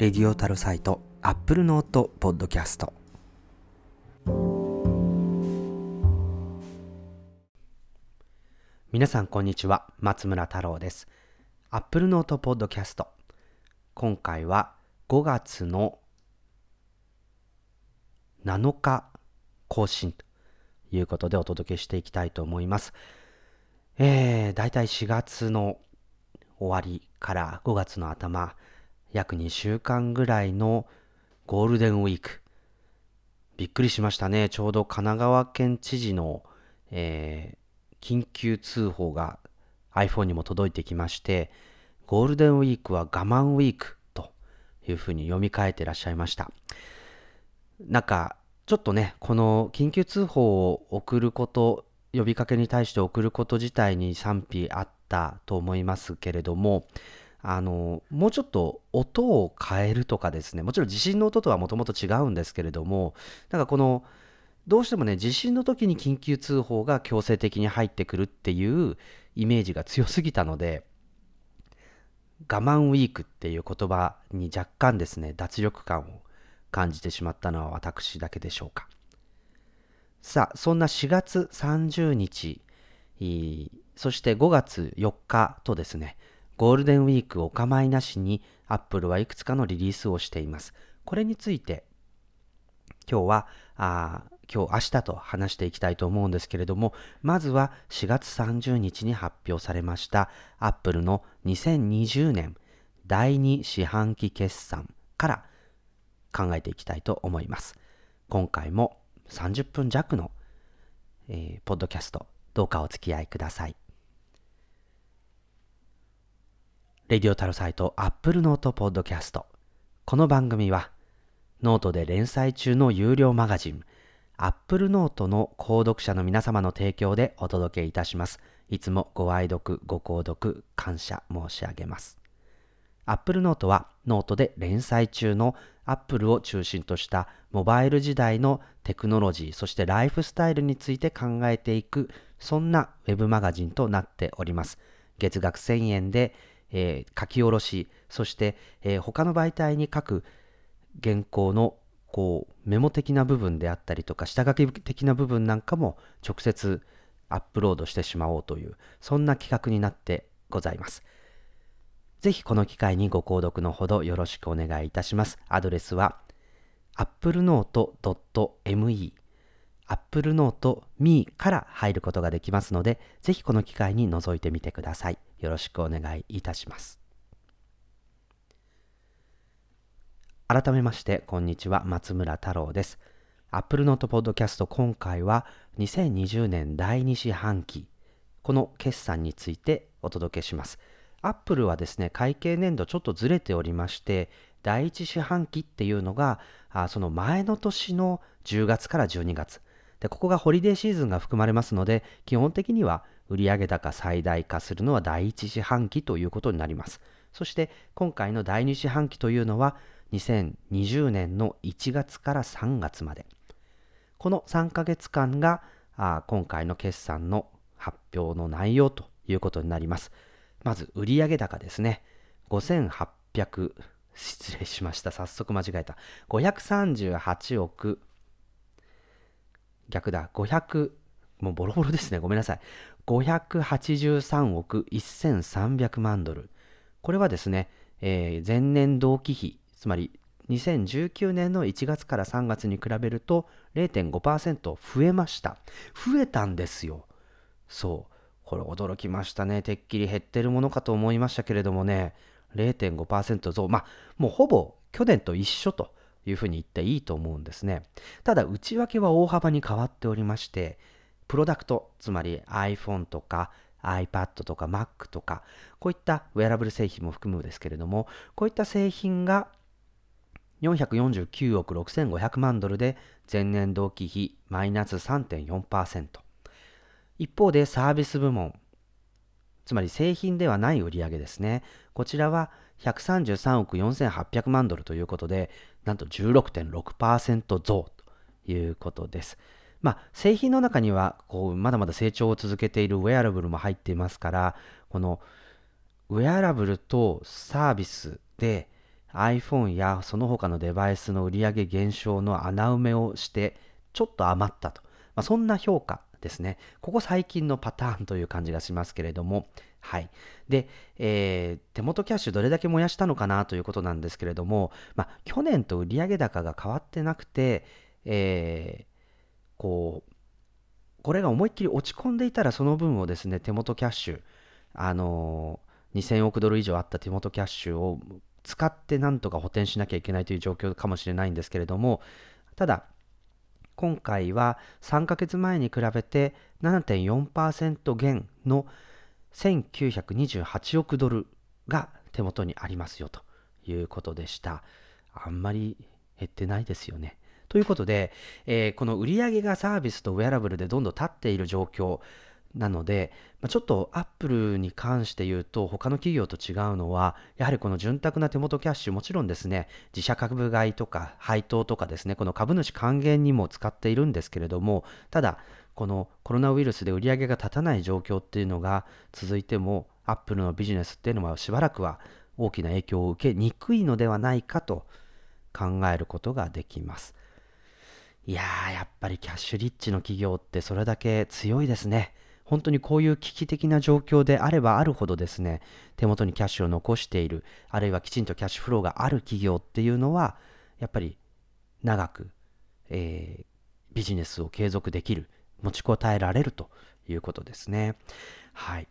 Radio TAROSITE アップルノートポッドキャスト。皆さんこんにちは。松村太郎です。アップルノートポッドキャスト。今回は5月の7日更新ということでお届けしていきたいと思います。えー、だいたい4月の終わりから5月の頭約2週間ぐらいのゴールデンウィーク。びっくりしましたね。ちょうど神奈川県知事の、えー、緊急通報が iPhone にも届いてきまして、ゴールデンウィークは我慢ウィークというふうに読み替えてらっしゃいました。なんか、ちょっとね、この緊急通報を送ること、呼びかけに対して送ること自体に賛否あったと思いますけれども、あのもうちょっと音を変えるとかですねもちろん地震の音とはもともと違うんですけれどもなんかこのどうしてもね地震の時に緊急通報が強制的に入ってくるっていうイメージが強すぎたので我慢ウィークっていう言葉に若干ですね脱力感を感じてしまったのは私だけでしょうか。さあそんな4月30日そして5月4日とですねゴールデンウィークお構いなしに Apple はいくつかのリリースをしています。これについて今日はあ今日明日と話していきたいと思うんですけれどもまずは4月30日に発表されました Apple の2020年第2四半期決算から考えていきたいと思います。今回も30分弱の、えー、ポッドキャストどうかお付き合いください。 Radio TAROSITE アップルノートポッドキャスト。この番組は、ノートで連載中の有料マガジン、アップルノートの購読者の皆様の提供でお届けいたします。いつもご愛読、ご購読、感謝申し上げます。アップルノートはノートで連載中のアップルを中心としたモバイル時代のテクノロジー、そしてライフスタイルについて考えていく、そんなウェブマガジンとなっております。月額1000円でえー、書き下ろし、そして、えー、他の媒体に書く原稿のこうメモ的な部分であったりとか下書き的な部分なんかも直接アップロードしてしまおうというそんな企画になってございます。ぜひこの機会にご購読のほどよろしくお願いいたします。アドレスは applenote.me applenote.me から入ることができますので、ぜひこの機会に覗いてみてください。よろしくお願いいたします。改めまして、こんにちは。松村太郎です。Apple Note Podcast 今回は2020年第2四半期、この決算についてお届けします。Apple はですね、会計年度ちょっとずれておりまして、第1四半期っていうのが、あその前の年の10月から12月。で、ここがホリデーシーズンが含まれますので、基本的には売上高最大化するのは第一四半期ということになります。そして今回の第二四半期というのは2020年の1月から3月まで。この3ヶ月間が今回の決算の発表の内容ということになります。まず売上高ですね。5800、失礼しました。早速間違えた。538億、逆だ、500、もうボロボロですね。ごめんなさい。583億1300万ドル。これはですね、えー、前年同期比、つまり2019年の1月から3月に比べると0.5%増えました。増えたんですよ。そう。これ驚きましたね。てっきり減ってるものかと思いましたけれどもね、0.5%増。まあ、もうほぼ去年と一緒というふうに言っていいと思うんですね。ただ、内訳は大幅に変わっておりまして、プロダクト、つまり iPhone とか iPad とか Mac とか、こういったウェアラブル製品も含むですけれども、こういった製品が449億6500万ドルで前年同期比マイナス3.4%。一方でサービス部門、つまり製品ではない売上ですね。こちらは133億4800万ドルということで、なんと16.6%増ということです。まあ、製品の中にはこうまだまだ成長を続けているウェアラブルも入っていますからこのウェアラブルとサービスで iPhone やその他のデバイスの売上減少の穴埋めをしてちょっと余ったと、まあ、そんな評価ですね。ここ最近のパターンという感じがしますけれども、はい。で、えー、手元キャッシュどれだけ燃やしたのかなということなんですけれども、まあ、去年と売上高が変わってなくて、えー、こう、これが思いっきり落ち込んでいたらその分をですね、手元キャッシュ、あのー、2000億ドル以上あった手元キャッシュを使ってなんとか補填しなきゃいけないという状況かもしれないんですけれども、ただ、今回は3ヶ月前に比べて7.4%減の1928億ドルが手元にありますよということでした。あんまり減ってないですよね。ということで、えー、この売上がサービスとウェアラブルでどんどん立っている状況なので、まあ、ちょっとアップルに関して言うと他の企業と違うのはやはりこの潤沢な手元キャッシュもちろんですね自社株買いとか配当とかですねこの株主還元にも使っているんですけれどもただこのコロナウイルスで売り上げが立たない状況っていうのが続いてもアップルのビジネスっていうのはしばらくは大きな影響を受けにくいのではないかと考えることができます。いやー、やっぱりキャッシュリッチの企業ってそれだけ強いですね。本当にこういう危機的な状況であればあるほどですね、手元にキャッシュを残している、あるいはきちんとキャッシュフローがある企業っていうのは、やっぱり長く、えー、ビジネスを継続できる、持ちこたえられるということですね。はい。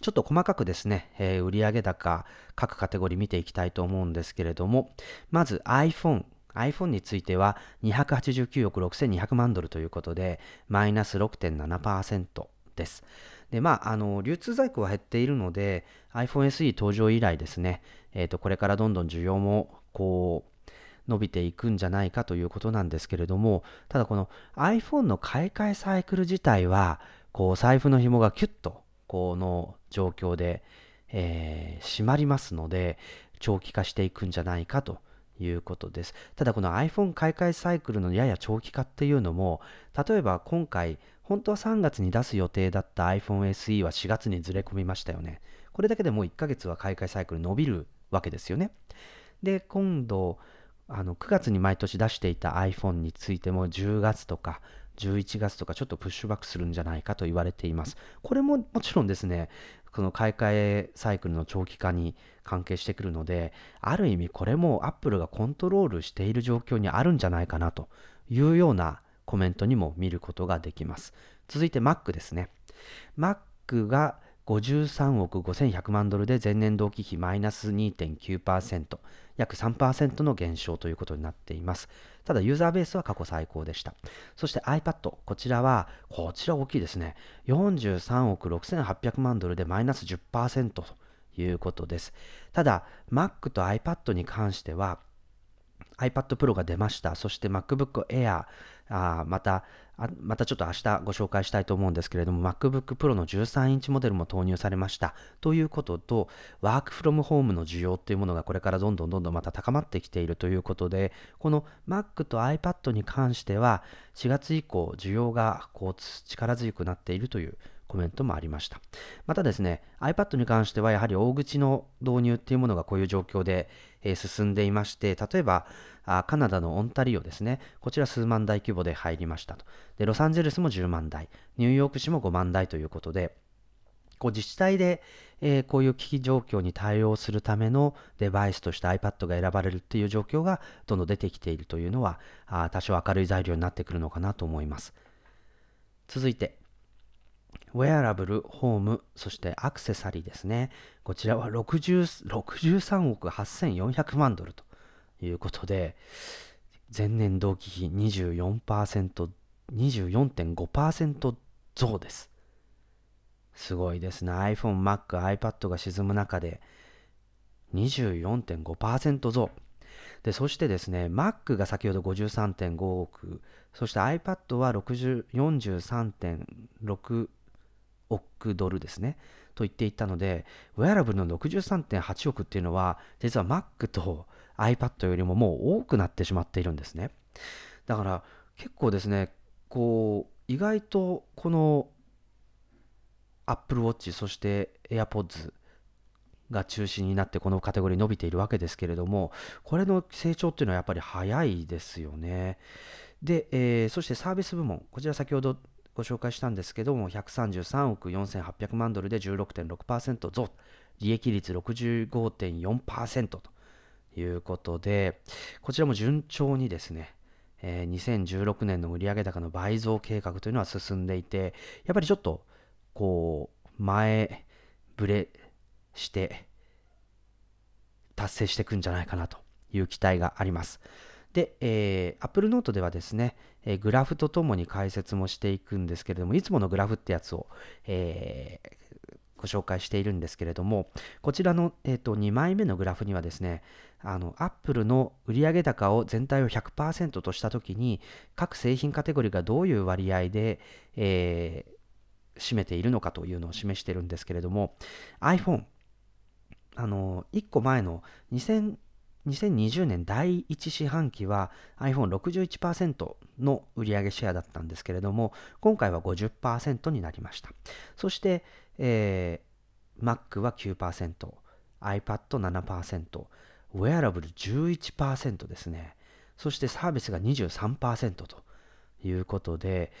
ちょっと細かくですね、えー、売上高各カテゴリー見ていきたいと思うんですけれども、まず iPhone。iPhone については289億6200万ドルということで、マイナス6.7%。です。で、まあ、あの、流通在庫は減っているので、iPhone SE 登場以来ですね、えっ、ー、と、これからどんどん需要も、こう、伸びていくんじゃないかということなんですけれども、ただこの iPhone の買い替えサイクル自体は、こう、財布の紐がキュッと、この状況で、えー、締まりますので、長期化していくんじゃないかということです。ただこの iPhone 買い替えサイクルのやや長期化っていうのも、例えば今回本当は3月に出す予定だった iPhone SE は4月にずれ込みましたよね。これだけでもう1ヶ月は買い替えサイクル伸びるわけですよね。で、今度、あの9月に毎年出していた iPhone についても10月とか11月とかちょっとプッシュバックするんじゃないかと言われています。これももちろんですね、この買い替えサイクルの長期化に関係してくるので、ある意味これも Apple がコントロールしている状況にあるんじゃないかなというようなコメントにも見ることができます。続いて Mac ですね。Mac が53億5100万ドルで前年同期比マイナス2.9%、約3%の減少ということになっています。ただ、ユーザーベースは過去最高でした。そして iPad、こちらは、こちら大きいですね。43億6800万ドルでマイナス10%ということです。ただ、Mac と iPad に関しては、iPad Pro が出ました。そして MacBook Air、あまたあ、またちょっと明日ご紹介したいと思うんですけれども、MacBook Pro の13インチモデルも投入されました。ということと、ワークフロムホームの需要っていうものがこれからどんどんどんどんまた高まってきているということで、この Mac と iPad に関しては、4月以降、需要がこう力強くなっているというコメントもありました。またですね、iPad に関してはやはり大口の導入っていうものがこういう状況で、え進んでいまして、例えばあカナダのオンタリオですね、こちら数万台規模で入りましたと。で、ロサンゼルスも10万台、ニューヨーク市も5万台ということで、こう自治体で、え、こういう危機状況に対応するためのデバイスとして iPad が選ばれるっていう状況がどんどん出てきているというのは、あ多少明るい材料になってくるのかなと思います。続いて、ウェアラブル、ホーム、そしてアクセサリーですね。こちらは60 63億8400万ドルということで、前年同期比24%、24.5%増です。すごいですね。iPhone、Mac、iPad が沈む中で24.5%増。で、そしてですね、Mac が先ほど53.5億、そして iPad は43.6億ドルですね。と言っていたので、ウェアラブルの63.8億っていうのは、実は Mac と iPad よりももう多くなってしまっているんですね。だから結構ですね、こう、意外とこの Apple Watch、そして AirPods、が中心になってこのカテゴリー伸びているわけですけれども、これの成長っていうのはやっぱり早いですよね。で、えー、そしてサービス部門、こちら先ほどご紹介したんですけども、133億4800万ドルで16.6%増、利益率65.4%ということで、こちらも順調にですね、えー、2016年の売上高の倍増計画というのは進んでいて、やっぱりちょっと、こう、前ぶれして達成していくんじゃないかなという期待があります。で、えー、Apple Note ではですね、え、グラフとともに解説もしていくんですけれども、いつものグラフってやつを、えー、ご紹介しているんですけれども、こちらの、えーと、2枚目のグラフにはですね、あの Apple の売上高を全体を100%としたときに、各製品カテゴリーがどういう割合で、えー、占めているのかというのを示しているんですけれども、iPhone、あの、1個前の2000 2020年第1四半期は iPhone61% の売上シェアだったんですけれども、今回は50%になりました。そして、えー、Mac は9%、iPad7%、ウェアラブル11%ですね。そしてサービスが23%ということで、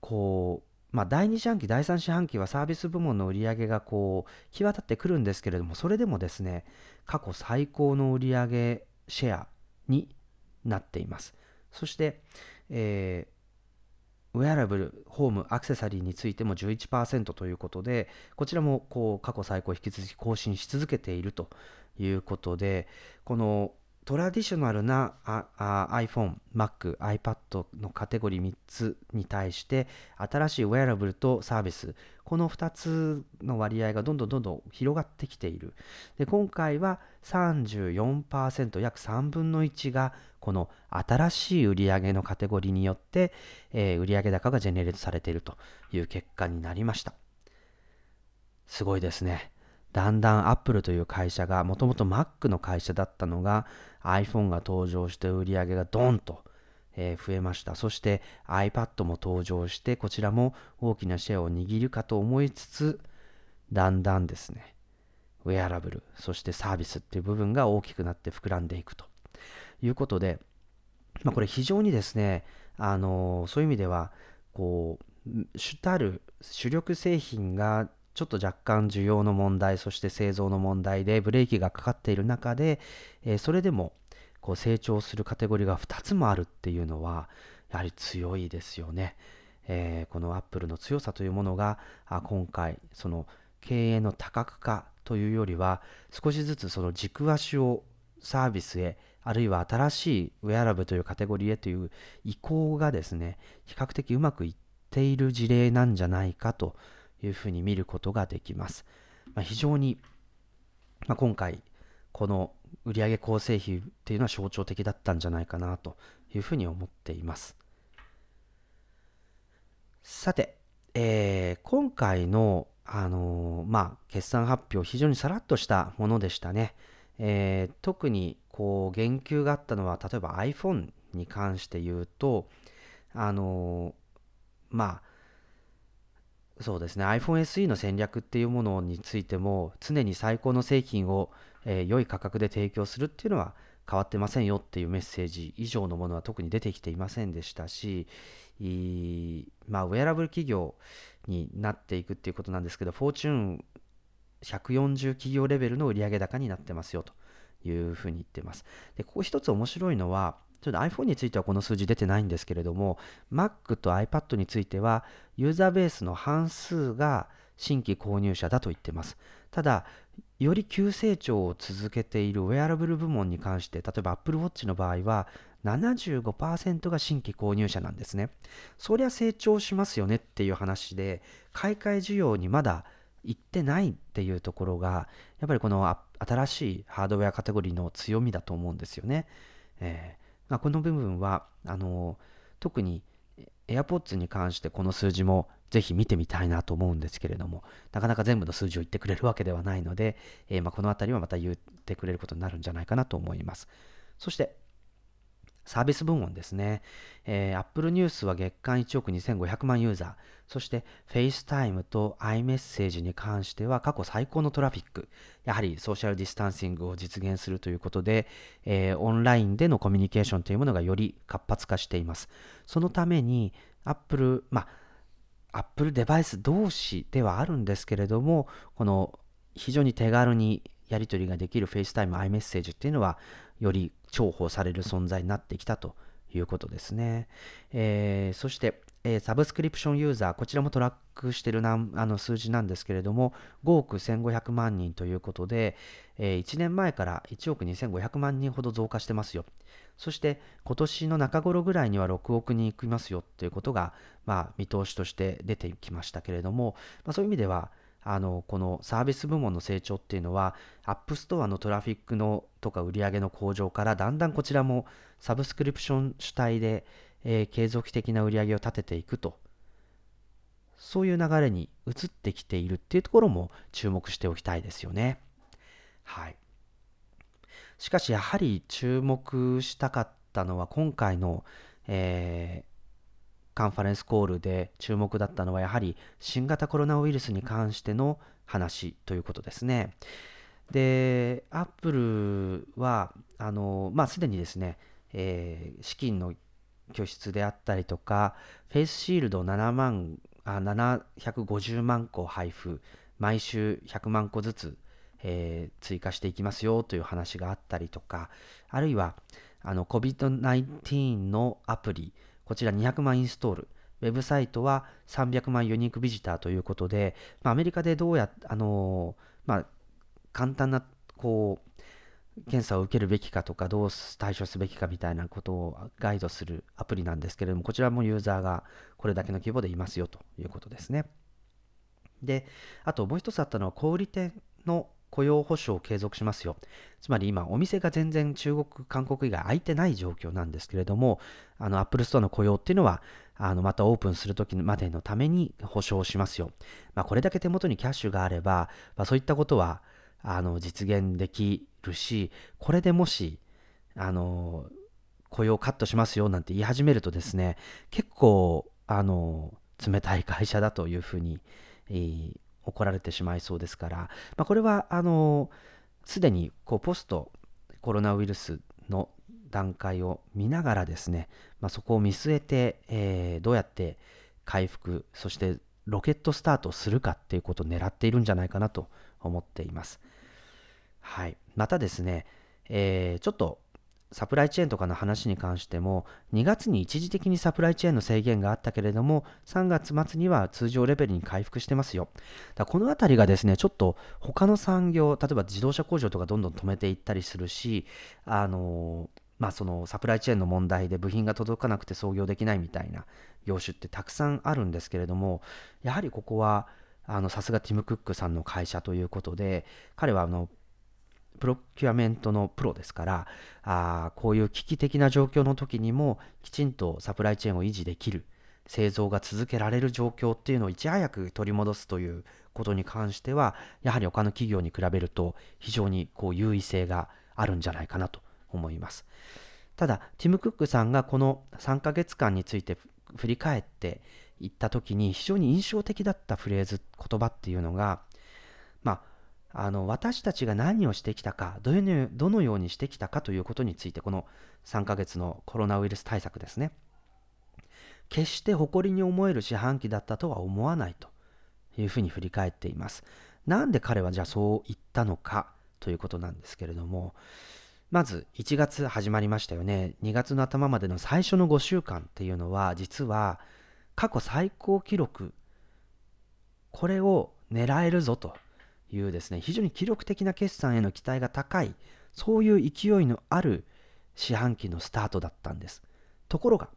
こう、まあ、第2四半期、第3四半期はサービス部門の売り上げがこう際立ってくるんですけれども、それでもですね、過去最高の売り上げシェアになっています。そして、えー、ウェアラブル、ホーム、アクセサリーについても11%ということで、こちらもこう過去最高引き続き更新し続けているということで、このトラディショナルな iPhone、Mac、iPad のカテゴリー3つに対して新しいウェアラブルとサービス。この2つの割合がどんどんどんどん広がってきている。で今回は34%約3分の1がこの新しい売上のカテゴリーによって、えー、売上高がジェネレートされているという結果になりました。すごいですね。だんだん Apple という会社がもともと Mac の会社だったのが iPhone が登場して売り上げがドンと、え増えました。そして iPad も登場してこちらも大きなシェアを握るかと思いつつだんだんですねウェアラブルそしてサービスっていう部分が大きくなって膨らんでいくということで、まあ、これ非常にですねあのそういう意味ではこう主たる主力製品がちょっと若干需要の問題、そして製造の問題でブレーキがかかっている中で、えー、それでもこう成長するカテゴリーが2つもあるっていうのは、やはり強いですよね。えー、このアップルの強さというものが、あ今回、その経営の多角化というよりは、少しずつその軸足をサービスへ、あるいは新しいウェアラブというカテゴリーへという移行がですね、比較的うまくいっている事例なんじゃないかというふうに見ることができます。まあ、非常に、まあ、今回、この売上構成比っていうのは象徴的だったんじゃないかなというふうに思っています。さて、えー、今回の、あのー、まあ、決算発表、非常にさらっとしたものでしたね。えー、特にこう言及があったのは、例えば iPhone に関して言うと、あのまあ、そうですね iPhone SE の戦略っていうものについても常に最高の製品を、えー、良い価格で提供するっていうのは変わってませんよっていうメッセージ以上のものは特に出てきていませんでしたし、まあ、ウェアラブル企業になっていくっていうことなんですけど、フォーチューン140企業レベルの売上高になってますよというふうに言ってます。で、ここ一つ面白いのは、ちょっと iPhone についてはこの数字出てないんですけれども、Mac と iPad については、ユーザーベースの半数が新規購入者だと言ってます。ただ、より急成長を続けているウェアラブル部門に関して、例えば Apple Watch の場合は、75%が新規購入者なんですね。そりゃ成長しますよねっていう話で、買い替え需要にまだ行ってないっていうところが、やっぱりこの新しいハードウェアカテゴリーの強みだと思うんですよね。えーまあ、この部分はあの特に AirPods に関してこの数字もぜひ見てみたいなと思うんですけれども、なかなか全部の数字を言ってくれるわけではないので、えー、まあ、この辺りはまた言ってくれることになるんじゃないかなと思います。そして、サービス部門ですね。えー、Apple News は月間1億2500万ユーザー、そして FaceTime と iMessage に関しては過去最高のトラフィック、やはりソーシャルディスタンシングを実現するということで、えー、オンラインでのコミュニケーションというものがより活発化しています。そのために Apple、まあ、Apple デバイス同士ではあるんですけれども、この非常に手軽にやり取りができる FaceTime、iMessage っていうのは、より重宝される存在になってきたということですね。えー、そして、えー、サブスクリプションユーザー、こちらもトラックしているなあの数字なんですけれども、5億1500万人ということで、えー、1年前から1億2500万人ほど増加してますよ。そして今年の中頃ぐらいには6億人いきますよということが、まあ、見通しとして出てきましたけれども、まあ、そういう意味では、あのこのサービス部門の成長っていうのは、アップストアのトラフィックのとか売り上げの向上から、だんだんこちらもサブスクリプション主体で、えー、継続的な売り上げを立てていくと、そういう流れに移ってきているっていうところも注目しておきたいですよね。はい。しかし、やはり注目したかったのは、今回の、えカンファレンスコールで注目だったのはやはり新型コロナウイルスに関しての話ということですね。で、アップルは、あの、まあ、すでにですね、えー、資金の拠出であったりとか、フェイスシールド7万、あ750万個配布、毎週100万個ずつ、えー、追加していきますよという話があったりとか、あるいは、あの、COVID-19 のアプリ、こちら200万インストール。ウェブサイトは300万ユニークビジターということで、まあ、アメリカでどうやあのまあ、簡単な、こう、検査を受けるべきかとか、どう対処すべきかみたいなことをガイドするアプリなんですけれども、こちらもユーザーがこれだけの規模でいますよということですね。で、あともう一つあったのは、小売店の雇用保障を継続しますよ。つまり今、お店が全然中国、韓国以外開いてない状況なんですけれども、あの、アップルストアの雇用っていうのは、あの、またオープンするときまでのために保証しますよ。まあ、これだけ手元にキャッシュがあれば、まあ、そういったことは、あの、実現できるし、これでもし、あの、雇用カットしますよなんて言い始めるとですね、結構、あの、冷たい会社だというふうに、えー、怒られてしまいそうですから、まあ、これはあのすでにこうポストコロナウイルスの段階を見ながらですね、まあ、そこを見据えて、えー、どうやって回復そしてロケットスタートするかっていうことを狙っているんじゃないかなと思っています。はい、またですね、えー、ちょっとサプライチェーンとかの話に関しても、2月に一時的にサプライチェーンの制限があったけれども、3月末には通常レベルに回復してますよ。だこのあたりがですね、ちょっと他の産業、例えば自動車工場とかどんどん止めていったりするし、あのまあ、そのサプライチェーンの問題で部品が届かなくて操業できないみたいな業種ってたくさんあるんですけれども、やはりここは、さすがティム・クックさんの会社ということで、彼はあのプロキュアメントのプロですからあこういう危機的な状況の時にもきちんとサプライチェーンを維持できる製造が続けられる状況っていうのをいち早く取り戻すということに関してはやはり他の企業に比べると非常にこう優位性があるんじゃないかなと思います。ただティム・クックさんがこの3ヶ月間について振り返っていった時に非常に印象的だったフレーズ言葉っていうのがあの私たちが何をしてきたかどのどのようにしてきたかということについてこの3ヶ月のコロナウイルス対策ですね。決して誇りに思える四半期だったとは思わないというふうに振り返っています。なんで彼はじゃあそう言ったのかということなんですけれどもまず1月始まりましたよね。2月の頭までの最初の5週間っていうのは実は過去最高記録これを狙えるぞと。いうですね、非常に記録的な決算への期待が高い、そういう勢いのある四半期のスタートだったんです。ところが、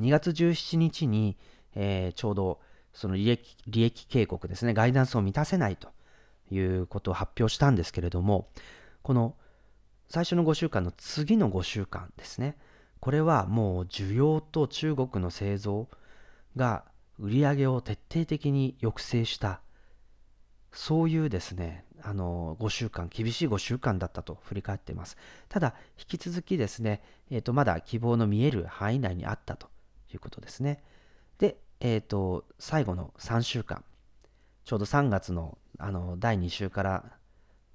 2月17日に、えー、ちょうどその利益利益警告ですね、ガイダンスを満たせないということを発表したんですけれども、この最初の5週間の次の5週間ですね、これはもう需要と中国の製造が売り上げを徹底的に抑制したそういうですね、あの5週間、厳しい5週間だったと振り返っています。ただ、引き続きですね、えー、とまだ希望の見える範囲内にあったということですね。で、えー、と最後の3週間、ちょうど3月のあの第2週から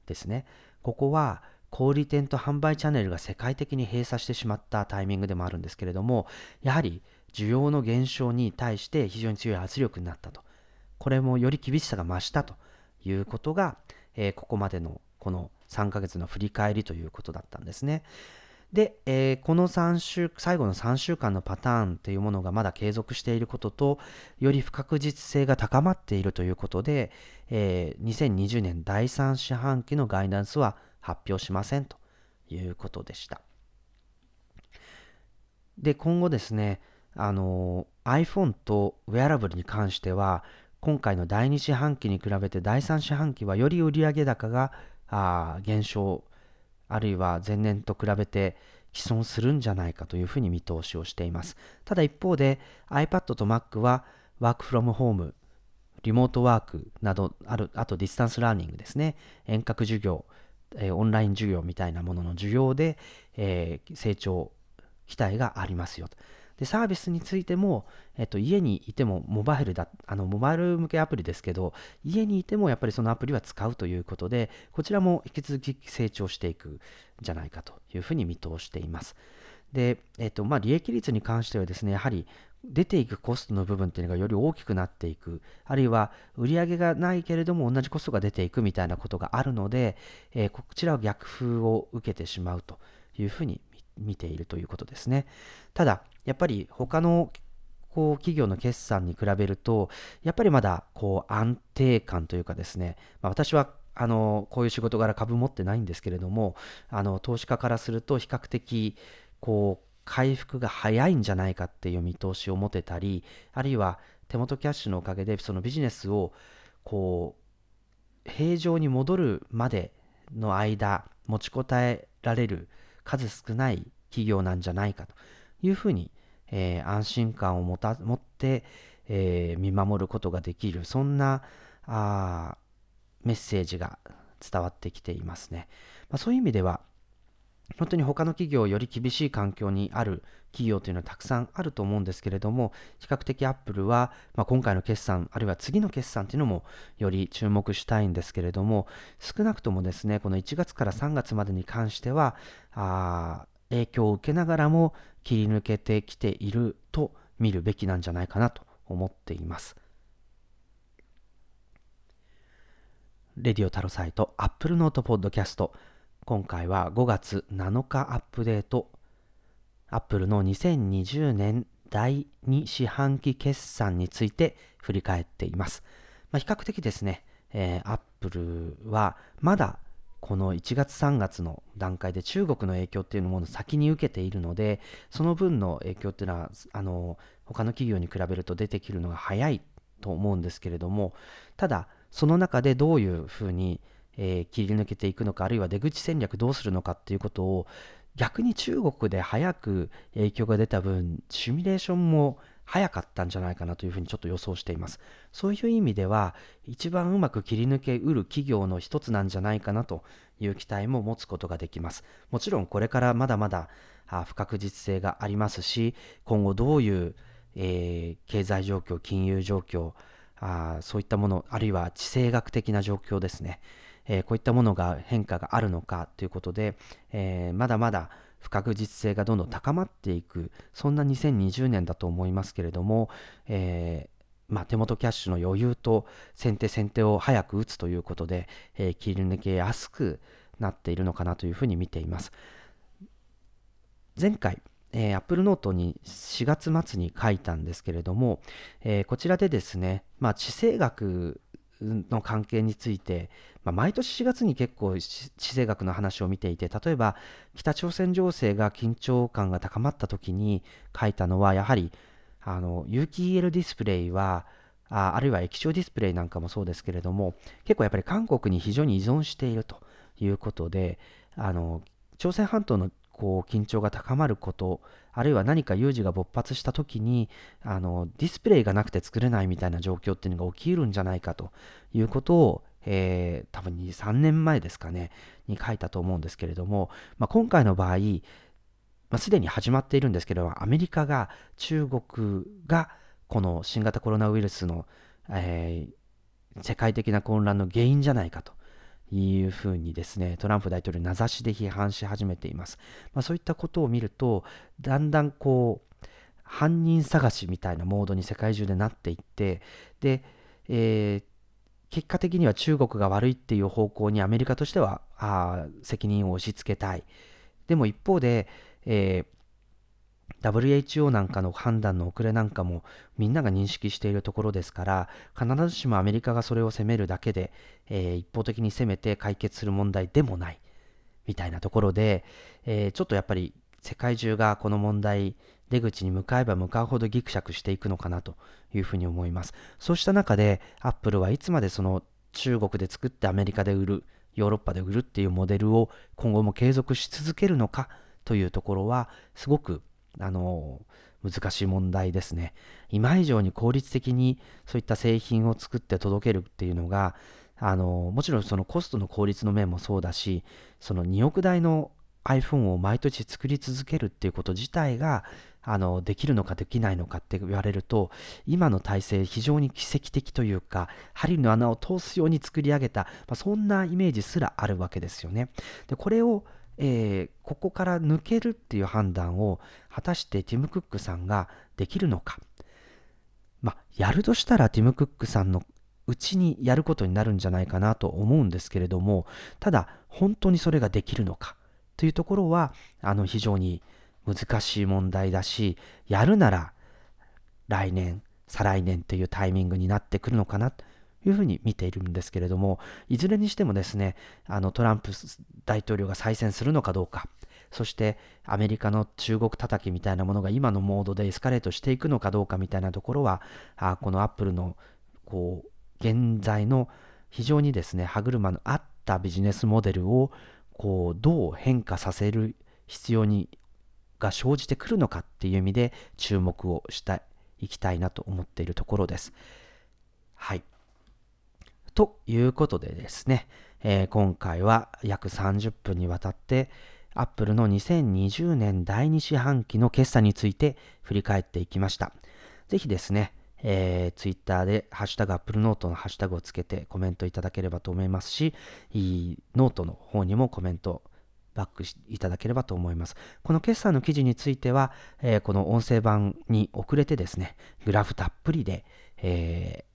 ですね、ここは小売店と販売チャンネルが世界的に閉鎖してしまったタイミングでもあるんですけれども、やはり需要の減少に対して非常に強い圧力になったと。これもより厳しさが増したということが、えー、ここまでのこの3ヶ月の振り返りということだったんですね。で、えー、この3週、最後の3週間のパターンというものがまだ継続していることと、より不確実性が高まっているということで、えー、2020年第3四半期のガイダンスは発表しませんということでした。で、今後ですね、あの iPhone とウェアラブルに関しては、今回の第2四半期に比べて第3四半期はより売上高があ減少あるいは前年と比べて毀損するんじゃないかというふうに見通しをしています。ただ一方で iPad と Mac は work from home リモートワークなどあるあと distance learning ですね。遠隔授業、えー、オンライン授業みたいなものの授業で、えー、成長期待がありますよと。で、サービスについても、えっと、家にいてもモバイルだ、あの、モバイル向けアプリですけど、家にいてもやっぱりそのアプリは使うということで、こちらも引き続き成長していくんじゃないかというふうに見通しています。で、えっと、まあ、利益率に関してはですね、やはり出ていくコストの部分っていうのがより大きくなっていく、あるいは売り上げがないけれども同じコストが出ていくみたいなことがあるので、えー、こちらは逆風を受けてしまうというふうに見ているということですね。ただ、やっぱり他のこう企業の決算に比べると、やっぱりまだこう安定感というかですね、まあ、私はあのこういう仕事柄株持ってないんですけれども、あの投資家からすると比較的こう回復が早いんじゃないかっていう見通しを持てたり、あるいは手元キャッシュのおかげでそのビジネスをこう平常に戻るまでの間持ちこたえられる数少ない企業なんじゃないかというふうに、えー、安心感を持た持って、えー、見守ることができる、そんなあメッセージが伝わってきていますね。まあ、そういう意味では、本当に他の企業より厳しい環境にある企業というのはたくさんあると思うんですけれども、比較的アップルは、まあ、今回の決算、あるいは次の決算というのもより注目したいんですけれども、少なくともですね、この1月から3月までに関しては、あ影響を受けながらも切り抜けてきていると見るべきなんじゃないかなと思っています。レディオタロサイト Apple Note Podcast 今回は5月7日アップデート Apple の2020年第2四半期決算について振り返っています。まあ、比較的ですね、えー、Apple はまだこの1月3月の段階で中国の影響っていうのを先に受けているので、その分の影響っていうのは、あの、他の企業に比べると出てくるのが早いと思うんですけれども、ただ、その中でどういうふうに、えー、切り抜けていくのか、あるいは出口戦略どうするのかっていうことを、逆に中国で早く影響が出た分、シミュレーションも早かったんじゃないかなというふうにちょっと予想しています。そういう意味では、一番うまく切り抜けうる企業の一つなんじゃないかなという期待も持つことができます。もちろんこれからまだまだ不確実性がありますし、今後どういう、えー、経済状況、金融状況あ、そういったもの、あるいは地政学的な状況ですね。えー、こういったものが変化があるのかということで、えー、まだまだ不確実性がどんどん高まっていく、そんな2020年だと思いますけれども、えー、まあ、手元キャッシュの余裕と先手先手を早く打つということで、え、切り抜けやすくなっているのかなというふうに見ています。前回、えー、Apple Note に4月末に書いたんですけれども、えー、こちらでですね、まあ、地政学の関係について、まあ、毎年4月に結構地政学の話を見ていて例えば北朝鮮情勢が緊張感が高まった時に書いたのはやはりあの有機 EL ディスプレイはああるいは液晶ディスプレイなんかもそうですけれども結構やっぱり韓国に非常に依存しているということであの朝鮮半島のこう緊張が高まることあるいは何か有事が勃発した時にあのディスプレイがなくて作れないみたいな状況っていうのが起きるんじゃないかということを、えー、多分2、3年前ですかね、に書いたと思うんですけれども、まあ、今回の場合、まあ、すでに始まっているんですけれども、アメリカが、中国が、この新型コロナウイルスの、えー、世界的な混乱の原因じゃないかというふうにですね、トランプ大統領名指しで批判し始めています。まあ、そういったことを見ると、だんだんこう、犯人探しみたいなモードに世界中でなっていって、で、えー、結果的には中国が悪いっていう方向にアメリカとしてはあ責任を押し付けたい。でも一方で、えー、WHO なんかの判断の遅れなんかもみんなが認識しているところですから必ずしもアメリカがそれを責めるだけで、えー、一方的に攻めて解決する問題でもないみたいなところで、えー、ちょっとやっぱり世界中がこの問題出口に向かえば向かうほどギクシャクしていくのかなというふうに思います。そうした中で、アップルはいつまでその中国で作ってアメリカで売る、ヨーロッパで売るっていうモデルを今後も継続し続けるのかというところは、すごく、あの、難しい問題ですね。今以上に効率的にそういった製品を作って届けるっていうのが、あの、もちろんそのコストの効率の面もそうだし、その2億台の iPhone を毎年作り続けるっていうこと自体があのできるのかできないのかって言われると今の体制非常に奇跡的というか針の穴を通すように作り上げた、まあ、そんなイメージすらあるわけですよね。でこれをえー、ここから抜けるっていう判断を果たしてティム・クックさんができるのか。まあ、やるとしたらティム・クックさんのうちにやることになるんじゃないかなと思うんですけれども、ただ本当にそれができるのかというところは、あの非常に難しい問題だし、やるなら来年、再来年というタイミングになってくるのかないうふうに見ているんですけれども、いずれにしてもですね、あのトランプ大統領が再選するのかどうか、そしてアメリカの中国叩きみたいなものが今のモードでエスカレートしていくのかどうかみたいなところは、あこのアップルのこう現在の非常にですね、歯車の合ったビジネスモデルをこうどう変化させる必要にが生じてくるのかっていう意味で注目をしていきたいなと思っているところです。はい。ということでですね、えー、今回は約30分にわたって Apple の2020年第2四半期の決算について振り返っていきました。ぜひですね、えー、Twitter でハッシュタグ Apple Note のハッシュタグをつけてコメントいただければと思いますし、いいノートの方にもコメントバックいただければと思います。この決算の記事については、えー、この音声版に遅れてですね、グラフたっぷりで、えー、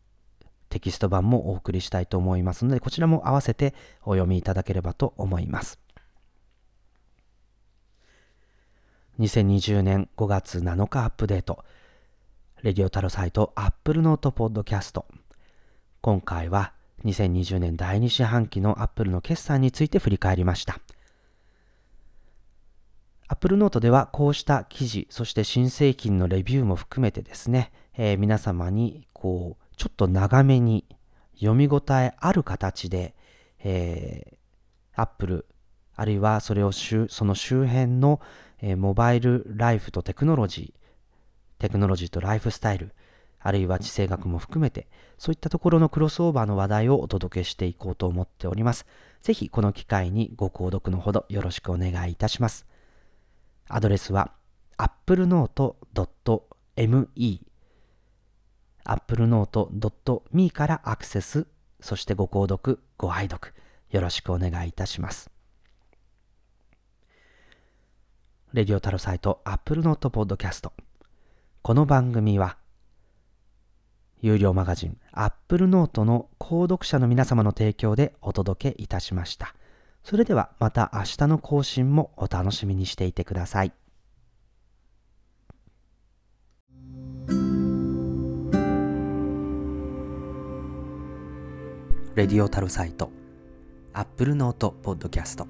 テキスト版もお送りしたいと思いますので、こちらも合わせてお読みいただければと思います。2020年5月7日アップデート。レディオタロサイト Apple Note Podcast。今回は2020年第2四半期の Apple の決算について振り返りました。Apple Note ではこうした記事、そして新製品のレビューも含めてですね、えー、皆様にこう、ちょっと長めに読み応えある形で、えー、Apple、あるいはそれをその周辺の、えー、モバイルライフとテクノロジー、テクノロジーとライフスタイル、あるいは地政学も含めて、そういったところのクロスオーバーの話題をお届けしていこうと思っております。ぜひこの機会にご購読のほどよろしくお願いいたします。アドレスは applenote.me applenote.me からアクセス、そしてご購読、ご愛読、よろしくお願いいたします。レディオタロサイト Apple Note Podcast この番組は有料マガジン Apple Note の購読者の皆様の提供でお届けいたしました。それではまた明日の更新もお楽しみにしていてください。レディオタルサイト、アップルノートポッドキャスト。